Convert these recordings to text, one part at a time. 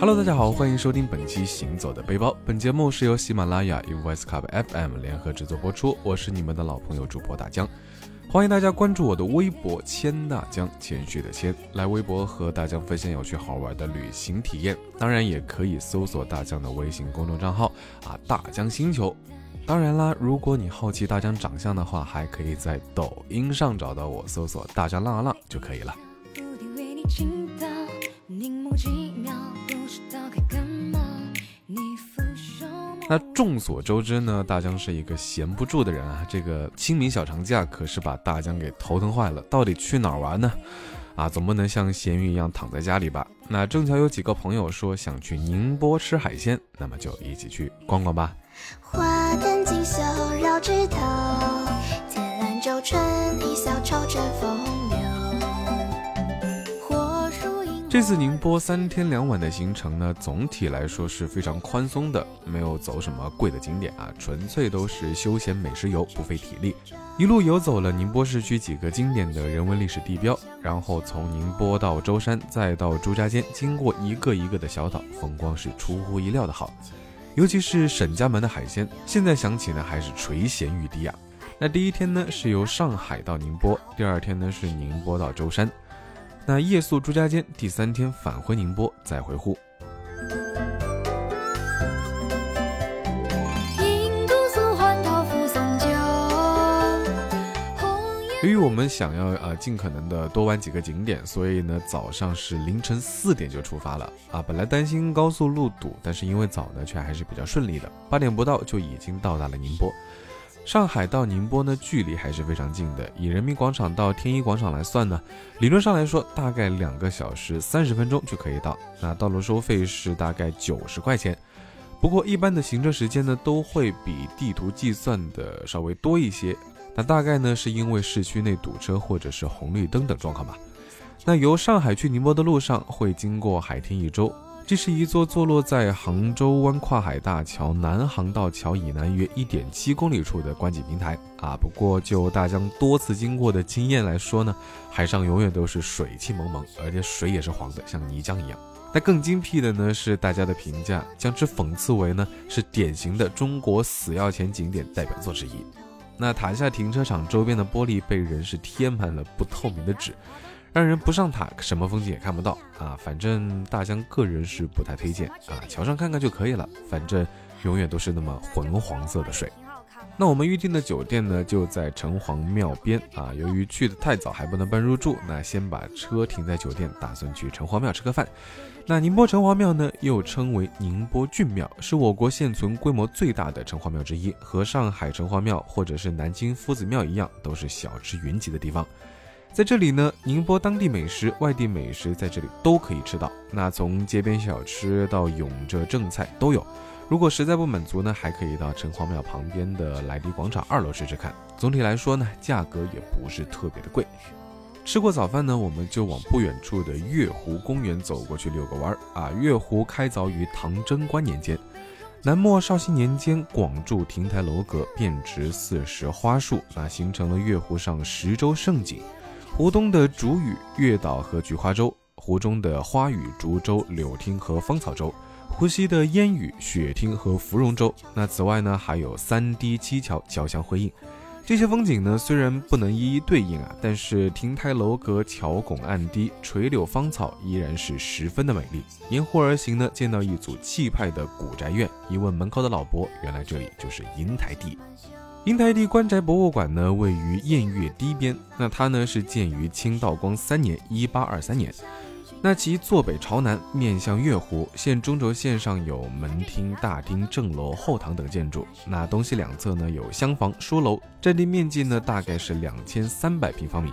Hello，大家好，欢迎收听本期《行走的背包》。本节目是由喜马拉雅与 Voice Club FM 联合制作播出。我是你们的老朋友主播大江，欢迎大家关注我的微博“谦大江”，谦虚的谦，来微博和大江分享有趣好玩的旅行体验。当然，也可以搜索大江的微信公众账号啊，大江星球。当然啦，如果你好奇大江长相的话，还可以在抖音上找到我，搜索“大江浪啊浪”就可以了。那众所周知呢，大江是一个闲不住的人啊。这个清明小长假可是把大江给头疼坏了。到底去哪儿玩呢？啊，总不能像咸鱼一样躺在家里吧？那正巧有几个朋友说想去宁波吃海鲜，那么就一起去逛逛吧。花灯锦绣绕枝头，天兰舟春一笑愁春风。这次宁波三天两晚的行程呢，总体来说是非常宽松的，没有走什么贵的景点啊，纯粹都是休闲美食游，不费体力。一路游走了宁波市区几个经典的人文历史地标，然后从宁波到舟山，再到朱家尖，经过一个一个的小岛，风光是出乎意料的好。尤其是沈家门的海鲜，现在想起呢还是垂涎欲滴啊。那第一天呢是由上海到宁波，第二天呢是宁波到舟山。那夜宿朱家尖，第三天返回宁波，再回沪。由于我们想要呃尽可能的多玩几个景点，所以呢早上是凌晨四点就出发了啊。本来担心高速路堵，但是因为早呢，却还是比较顺利的，八点不到就已经到达了宁波。上海到宁波呢，距离还是非常近的。以人民广场到天一广场来算呢，理论上来说，大概两个小时三十分钟就可以到。那道路收费是大概九十块钱，不过一般的行车时间呢，都会比地图计算的稍微多一些。那大概呢，是因为市区内堵车或者是红绿灯等状况吧。那由上海去宁波的路上会经过海天一周。这是一座坐落在杭州湾跨海大桥南航道桥以南约一点七公里处的观景平台啊。不过就大江多次经过的经验来说呢，海上永远都是水汽蒙蒙，而且水也是黄的，像泥浆一样。那更精辟的呢是大家的评价，将之讽刺为呢是典型的中国死要钱景点代表作之一。那塔下停车场周边的玻璃被人是贴满了不透明的纸。让人不上塔，什么风景也看不到啊！反正大江个人是不太推荐啊，桥上看看就可以了。反正永远都是那么浑黄色的水。那我们预定的酒店呢，就在城隍庙边啊。由于去的太早还不能办入住，那先把车停在酒店，打算去城隍庙吃个饭。那宁波城隍庙呢，又称为宁波郡庙，是我国现存规模最大的城隍庙之一，和上海城隍庙或者是南京夫子庙一样，都是小吃云集的地方。在这里呢，宁波当地美食、外地美食在这里都可以吃到。那从街边小吃到永浙正菜都有。如果实在不满足呢，还可以到城隍庙旁边的莱迪广场二楼吃吃看。总体来说呢，价格也不是特别的贵。吃过早饭呢，我们就往不远处的月湖公园走过去遛个弯儿啊。月湖开凿于唐贞观年间，南末绍兴年间广筑亭台楼阁，遍植四时花树，那形成了月湖上十洲胜景。湖东的竹屿、月岛和菊花洲，湖中的花屿、竹洲、柳汀和芳草洲，湖西的烟雨、雪汀和芙蓉洲。那此外呢，还有三堤七桥交相辉映。这些风景呢，虽然不能一一对应啊，但是亭台楼阁、桥拱岸堤、垂柳芳草依然是十分的美丽。沿湖而行呢，见到一组气派的古宅院，一问门口的老伯，原来这里就是银台地。银台地官宅博物馆呢，位于偃月堤边。那它呢是建于清道光三年（一八二三年）。那其坐北朝南，面向月湖。现中轴线上有门厅、大厅、正楼、后堂等建筑。那东西两侧呢有厢房、书楼。占地面积呢大概是两千三百平方米。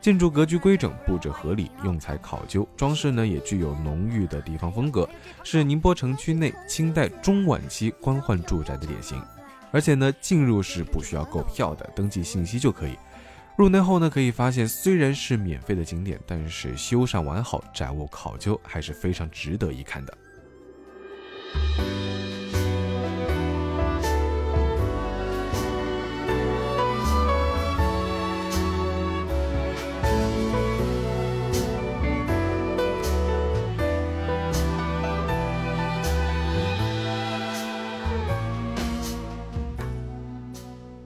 建筑格局规整，布置合理，用材考究，装饰呢也具有浓郁的地方风格，是宁波城区内清代中晚期官宦住宅的典型。而且呢，进入是不需要购票的，登记信息就可以。入内后呢，可以发现虽然是免费的景点，但是修缮完好，展物考究，还是非常值得一看的。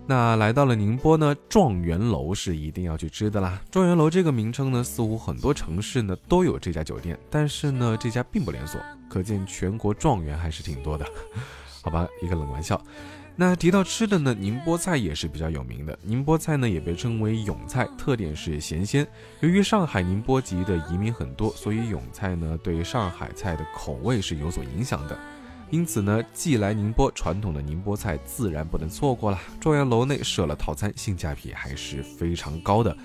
那来到了宁波呢，状元楼是一定要去吃的啦。状元楼这个名称呢，似乎很多城市呢都有这家酒店，但是呢，这家并不连锁，可见全国状元还是挺多的。好吧，一个冷玩笑。那提到吃的呢，宁波菜也是比较有名的。宁波菜呢也被称为永菜，特点是咸鲜。由于上海宁波籍的移民很多，所以永菜呢对上海菜的口味是有所影响的。因此呢，既来宁波，传统的宁波菜自然不能错过了。状元楼内设了套餐，性价比还是非常高的。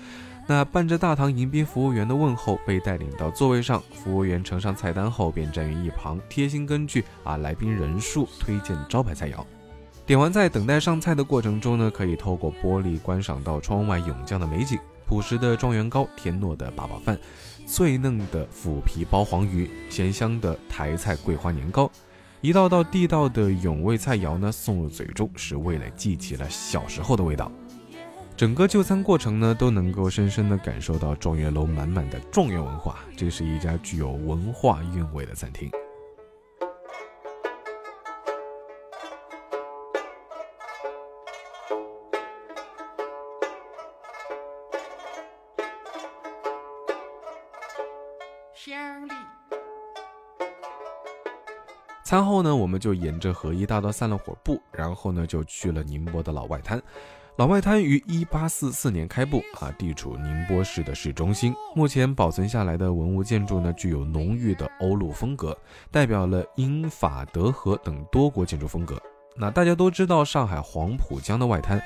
那伴着大堂迎宾服务员的问候，被带领到座位上，服务员呈上菜单后，便站于一旁，贴心根据啊来宾人数推荐招牌菜肴。点完菜，等待上菜的过程中呢，可以透过玻璃观赏到窗外涌降的美景：朴实的状元糕、甜糯的八宝饭、脆嫩的腐皮包黄鱼、咸香的台菜桂花年糕，一道道地道的永味菜肴呢，送入嘴中，使味蕾记起了小时候的味道。整个就餐过程呢，都能够深深地感受到状元楼满满的状元文化。这是一家具有文化韵味的餐厅。餐后呢，我们就沿着河一大道散了会儿步，然后呢，就去了宁波的老外滩。老外滩于一八四四年开埠，啊，地处宁波市的市中心。目前保存下来的文物建筑呢，具有浓郁的欧陆风格，代表了英法德和等多国建筑风格。那大家都知道上海黄浦江的外滩，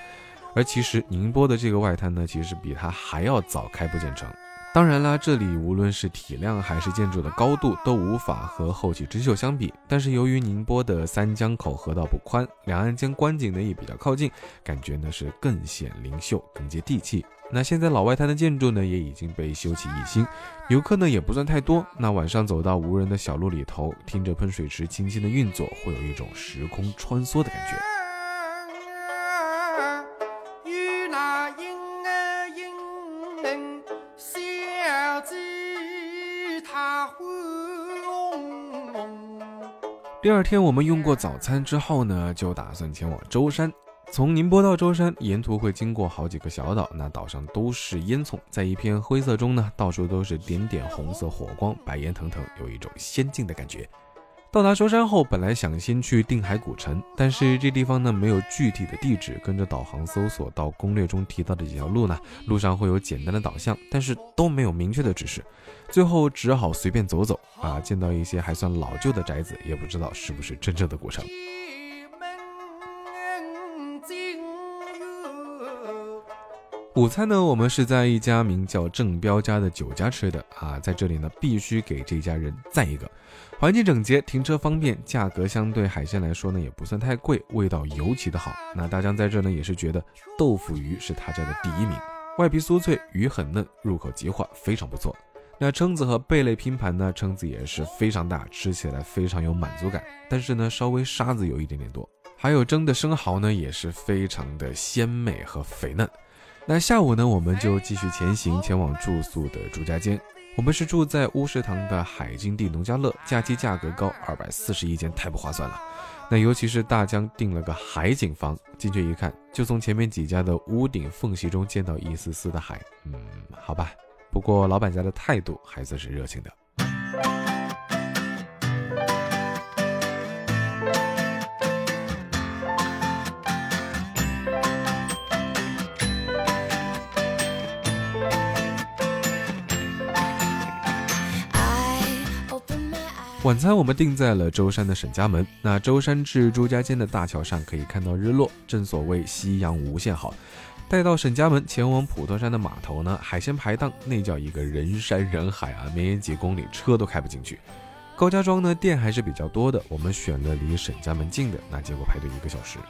而其实宁波的这个外滩呢，其实比它还要早开埠建成。当然啦，这里无论是体量还是建筑的高度都无法和后起之秀相比。但是由于宁波的三江口河道不宽，两岸间观景呢也比较靠近，感觉呢是更显灵秀，更接地气。那现在老外滩的建筑呢也已经被修葺一新，游客呢也不算太多。那晚上走到无人的小路里头，听着喷水池轻轻的运作，会有一种时空穿梭的感觉。第二天，我们用过早餐之后呢，就打算前往舟山。从宁波到舟山，沿途会经过好几个小岛，那岛上都是烟囱，在一片灰色中呢，到处都是点点红色火光，白烟腾腾，有一种仙境的感觉。到达舟山后，本来想先去定海古城，但是这地方呢没有具体的地址。跟着导航搜索到攻略中提到的几条路呢，路上会有简单的导向，但是都没有明确的指示。最后只好随便走走啊，见到一些还算老旧的宅子，也不知道是不是真正的古城。午餐呢，我们是在一家名叫正标家的酒家吃的啊，在这里呢，必须给这家人赞一个，环境整洁，停车方便，价格相对海鲜来说呢，也不算太贵，味道尤其的好。那大江在这呢，也是觉得豆腐鱼是他家的第一名，外皮酥脆，鱼很嫩，入口即化，非常不错。那蛏子和贝类拼盘呢，蛏子也是非常大，吃起来非常有满足感，但是呢，稍微沙子有一点点多。还有蒸的生蚝呢，也是非常的鲜美和肥嫩。那下午呢，我们就继续前行，前往住宿的朱家尖。我们是住在乌石塘的海金地农家乐，假期价格高，二百四十一间，太不划算了。那尤其是大江订了个海景房，进去一看，就从前面几家的屋顶缝隙中见到一丝丝的海。嗯，好吧，不过老板家的态度还算是热情的。晚餐我们定在了舟山的沈家门。那舟山至朱家尖的大桥上可以看到日落，正所谓夕阳无限好。待到沈家门，前往普陀山的码头呢，海鲜排档那叫一个人山人海啊，绵延几公里，车都开不进去。高家庄呢店还是比较多的，我们选了离沈家门近的，那结果排队一个小时。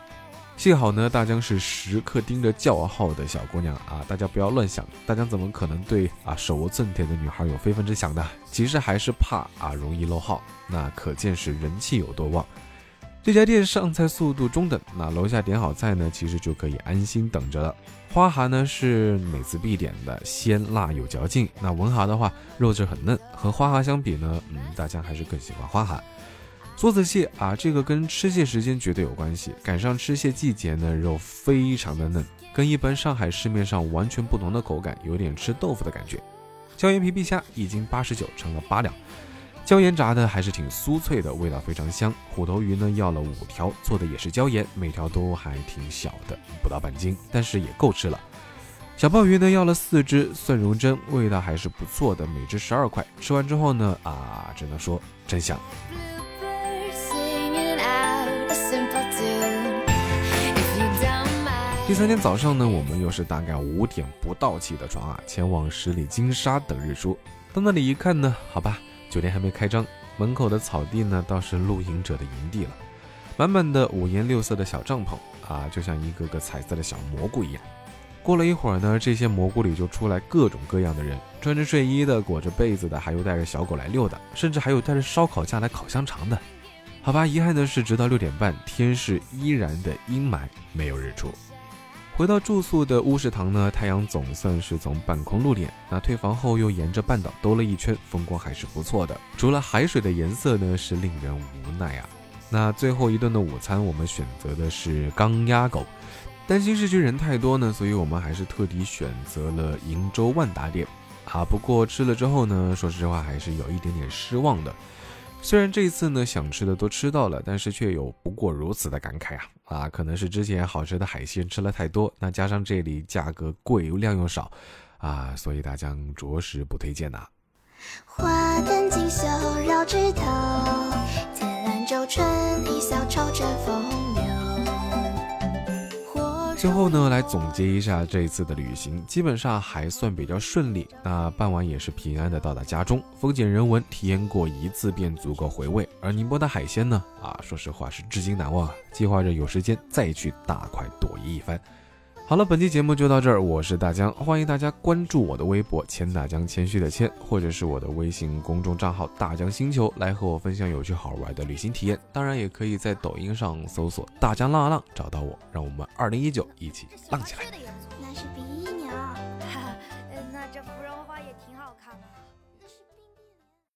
幸好呢，大江是时刻盯着叫号的小姑娘啊！大家不要乱想，大江怎么可能对啊手握寸铁的女孩有非分之想呢？其实还是怕啊容易漏号，那可见是人气有多旺。这家店上菜速度中等，那楼下点好菜呢，其实就可以安心等着了。花蛤呢是每次必点的，鲜辣有嚼劲。那文蛤的话，肉质很嫩，和花蛤相比呢，嗯，大江还是更喜欢花蛤。梭子蟹啊，这个跟吃蟹时间绝对有关系。赶上吃蟹季节呢，肉非常的嫩，跟一般上海市面上完全不同的口感，有点吃豆腐的感觉。椒盐皮皮虾一斤八十九，成了八两。椒盐炸的还是挺酥脆的，味道非常香。虎头鱼呢要了五条，做的也是椒盐，每条都还挺小的，不到半斤，但是也够吃了。小鲍鱼呢要了四只，蒜蓉蒸，味道还是不错的，每只十二块。吃完之后呢，啊，只能说真香。第三天早上呢，我们又是大概五点不到起的床啊，前往十里金沙等日出。到那里一看呢，好吧，酒店还没开张，门口的草地呢倒是露营者的营地了，满满的五颜六色的小帐篷啊，就像一个个彩色的小蘑菇一样。过了一会儿呢，这些蘑菇里就出来各种各样的人，穿着睡衣的，裹着被子的，还有带着小狗来遛的，甚至还有带着烧烤架来烤香肠的。好吧，遗憾的是，直到六点半，天是依然的阴霾，没有日出。回到住宿的乌石堂呢，太阳总算是从半空露脸。那退房后又沿着半岛兜了一圈，风光还是不错的。除了海水的颜色呢，是令人无奈啊。那最后一顿的午餐，我们选择的是钢鸭狗。担心市区人太多呢，所以我们还是特地选择了鄞州万达店啊。不过吃了之后呢，说实话还是有一点点失望的。虽然这一次呢想吃的都吃到了，但是却有不过如此的感慨啊啊！可能是之前好吃的海鲜吃了太多，那加上这里价格贵又量又少，啊，所以大家着实不推荐呐。花灯锦绣绕枝头，天蓝洲春一笑愁着风。最后呢，来总结一下这一次的旅行，基本上还算比较顺利。那傍晚也是平安的到达家中，风景人文体验过一次便足够回味。而宁波的海鲜呢，啊，说实话是至今难忘啊，计划着有时间再去大快朵颐一番。好了，本期节目就到这儿，我是大江，欢迎大家关注我的微博“谦大江”，谦虚的谦，或者是我的微信公众账号“大江星球”，来和我分享有趣好玩的旅行体验。当然，也可以在抖音上搜索“大江浪啊浪”找到我，让我们二零一九一起浪起来。